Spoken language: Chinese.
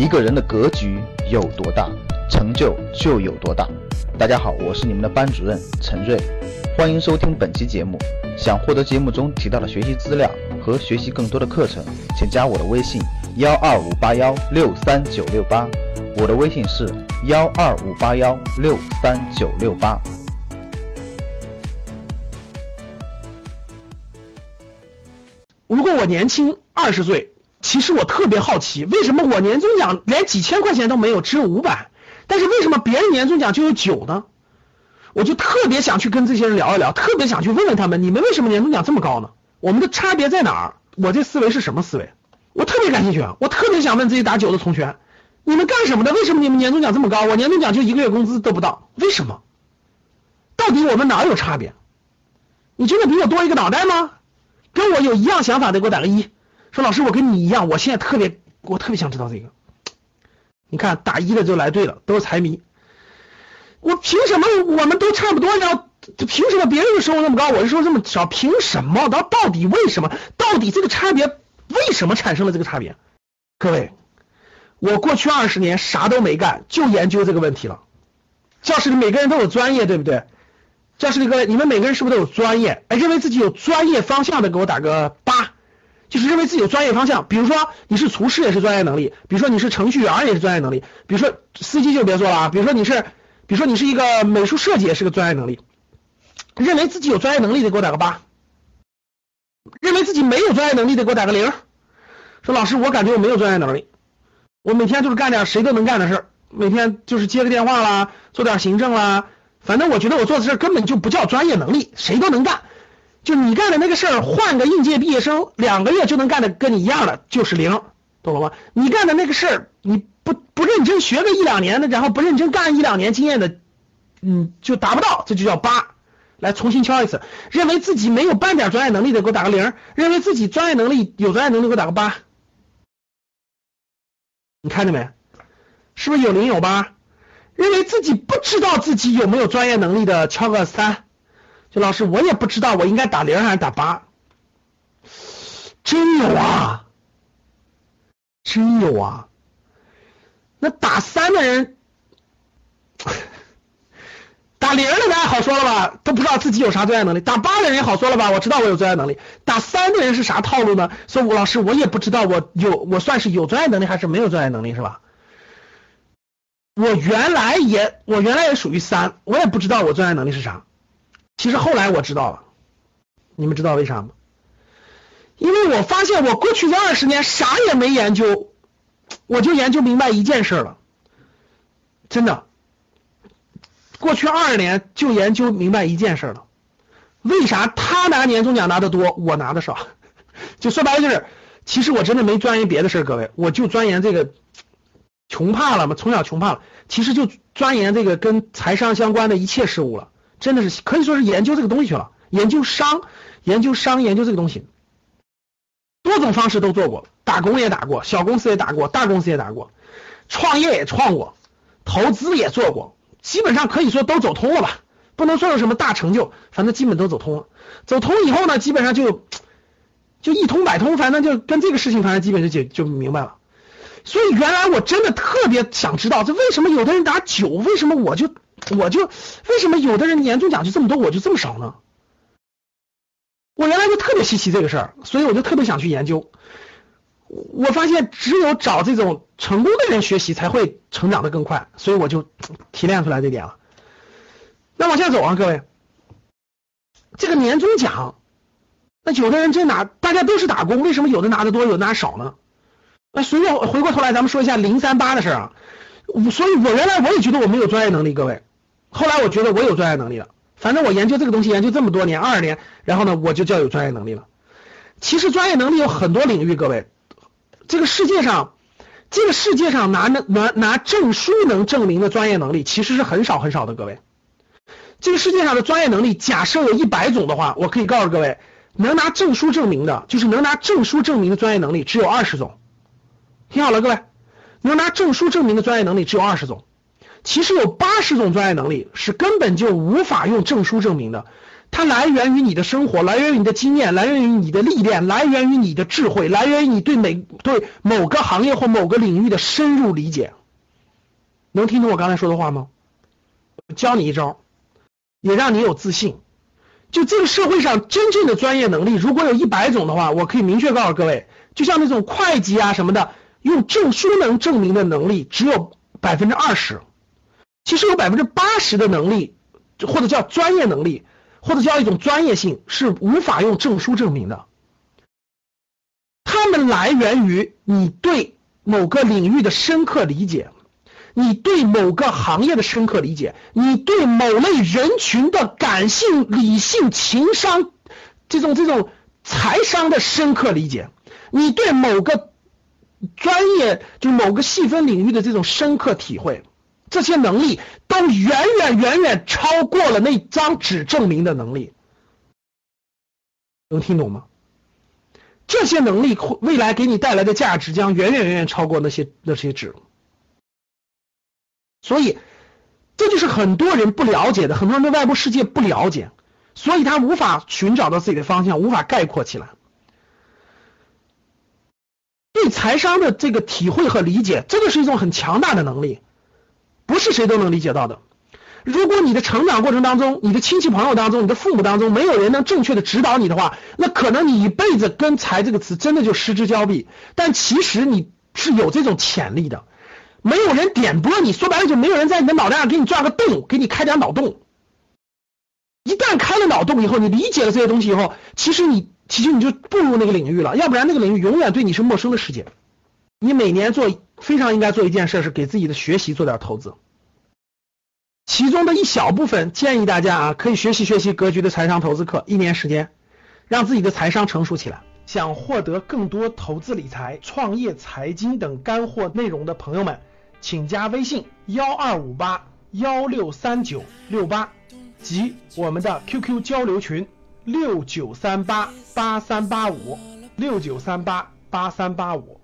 一个人的格局有多大，成就就有多大。大家好，我是你们的班主任陈瑞，欢迎收听本期节目。想获得节目中提到的学习资料和学习更多的课程，请加我的微信幺二五八幺六三九六八。我的微信是幺二五八幺六三九六八。如果我年轻二十岁，其实我特别好奇，为什么我年终奖连几千块钱都没有，只有五百？但是为什么别人年终奖就有九呢？我就特别想去跟这些人聊一聊，特别想去问问他们，你们为什么年终奖这么高呢？我们的差别在哪儿？我这思维是什么思维？我特别感兴趣，我特别想问这些打九的同学，你们干什么的？为什么你们年终奖这么高？我年终奖就一个月工资都不到，为什么？到底我们哪有差别？你真的比我多一个脑袋吗？跟我有一样想法的，给我打个一。说老师，我跟你一样，我现在特别，我特别想知道这个。你看打一的就来对了，都是财迷。我凭什么？我们都差不多要，凭什么别人的收入那么高，我的收入这么少？凭什么？到到底为什么？到底这个差别为什么产生了这个差别？各位，我过去二十年啥都没干，就研究这个问题了。教室里每个人都有专业，对不对？教室里各位，你们每个人是不是都有专业？哎，认为自己有专业方向的，给我打个。就是认为自己有专业方向，比如说你是厨师也是专业能力，比如说你是程序员也是专业能力，比如说司机就别做了啊，比如说你是，比如说你是一个美术设计也是个专业能力，认为自己有专业能力的给我打个八，认为自己没有专业能力的给我打个零。说老师，我感觉我没有专业能力，我每天就是干点谁都能干的事儿，每天就是接个电话啦，做点行政啦，反正我觉得我做的事根本就不叫专业能力，谁都能干。就你干的那个事儿，换个应届毕业生两个月就能干的跟你一样的，就是零，懂了吗？你干的那个事儿，你不不认真学个一两年的，然后不认真干一两年经验的，嗯，就达不到，这就叫八。来重新敲一次，认为自己没有半点专业能力的，给我打个零；认为自己专业能力有专业能力，给我打个八。你看见没？是不是有零有八？认为自己不知道自己有没有专业能力的，敲个三。就老师，我也不知道我应该打零还是打八，真有啊，真有啊。那打三的人，打零的人好说了吧？都不知道自己有啥专业能力。打八的人也好说了吧？我知道我有专业能力。打三的人是啥套路呢？说吴老师，我也不知道我有，我算是有专业能力还是没有专业能力是吧？我原来也，我原来也属于三，我也不知道我专业能力是啥。其实后来我知道了，你们知道为啥吗？因为我发现我过去这二十年啥也没研究，我就研究明白一件事了，真的，过去二十年就研究明白一件事了，为啥他拿年终奖拿的多，我拿的少？就说白了就是，其实我真的没钻研别的事各位，我就钻研这个，穷怕了嘛，从小穷怕了，其实就钻研这个跟财商相关的一切事物了。真的是可以说是研究这个东西去了，研究商，研究商，研究这个东西，多种方式都做过，打工也打过，小公司也打过，大公司也打过，创业也创过，投资也做过，基本上可以说都走通了吧，不能说有什么大成就，反正基本都走通了。走通以后呢，基本上就就一通百通，反正就跟这个事情，反正基本就解就明白了。所以原来我真的特别想知道，这为什么有的人打九，为什么我就？我就为什么有的人年终奖就这么多，我就这么少呢？我原来就特别稀奇这个事儿，所以我就特别想去研究。我发现只有找这种成功的人学习，才会成长的更快，所以我就提炼出来这点了。那往下走啊，各位，这个年终奖，那有的人真拿，大家都是打工，为什么有的拿的多，有的拿少呢？那随便回过头来，咱们说一下零三八的事儿啊。所以我原来我也觉得我没有专业能力，各位。后来我觉得我有专业能力了，反正我研究这个东西研究这么多年，二十年，然后呢我就叫有专业能力了。其实专业能力有很多领域，各位，这个世界上，这个世界上拿拿拿证书能证明的专业能力其实是很少很少的，各位。这个世界上的专业能力，假设有一百种的话，我可以告诉各位，能拿证书证明的，就是能拿证书证明的专业能力只有二十种。听好了，各位，能拿证书证明的专业能力只有二十种。其实有八十种专业能力是根本就无法用证书证明的，它来源于你的生活，来源于你的经验，来源于你的历练，来源于你的智慧，来源于你对每对某个行业或某个领域的深入理解。能听懂我刚才说的话吗？教你一招，也让你有自信。就这个社会上真正的专业能力，如果有一百种的话，我可以明确告诉各位，就像那种会计啊什么的，用证书能证明的能力只有百分之二十。其实有百分之八十的能力，或者叫专业能力，或者叫一种专业性，是无法用证书证明的。它们来源于你对某个领域的深刻理解，你对某个行业的深刻理解，你对某类人群的感性、理性、情商这种这种财商的深刻理解，你对某个专业就某个细分领域的这种深刻体会。这些能力都远远远远超过了那张纸证明的能力，能听懂吗？这些能力未来给你带来的价值将远远远远超过那些那些纸，所以这就是很多人不了解的，很多人对外部世界不了解，所以他无法寻找到自己的方向，无法概括起来。对财商的这个体会和理解，真的是一种很强大的能力。是谁都能理解到的。如果你的成长过程当中，你的亲戚朋友当中，你的父母当中，没有人能正确的指导你的话，那可能你一辈子跟“财”这个词真的就失之交臂。但其实你是有这种潜力的，没有人点拨你，说白了就没有人在你的脑袋上给你钻个洞，给你开点脑洞。一旦开了脑洞以后，你理解了这些东西以后，其实你其实你就步入那个领域了，要不然那个领域永远对你是陌生的世界。你每年做。非常应该做一件事，是给自己的学习做点投资。其中的一小部分，建议大家啊，可以学习学习格局的财商投资课，一年时间，让自己的财商成熟起来。想获得更多投资理财、创业、财经等干货内容的朋友们，请加微信幺二五八幺六三九六八及我们的 QQ 交流群六九三八八三八五六九三八八三八五。